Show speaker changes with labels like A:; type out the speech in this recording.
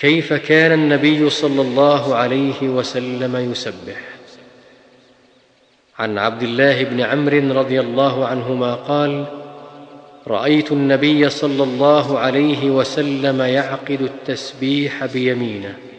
A: كيف كان النبي صلى الله عليه وسلم يسبح. عن عبد الله بن عمرو رضي الله عنهما قال رأيت النبي صلى الله عليه وسلم يعقد التسبيح بيمينه.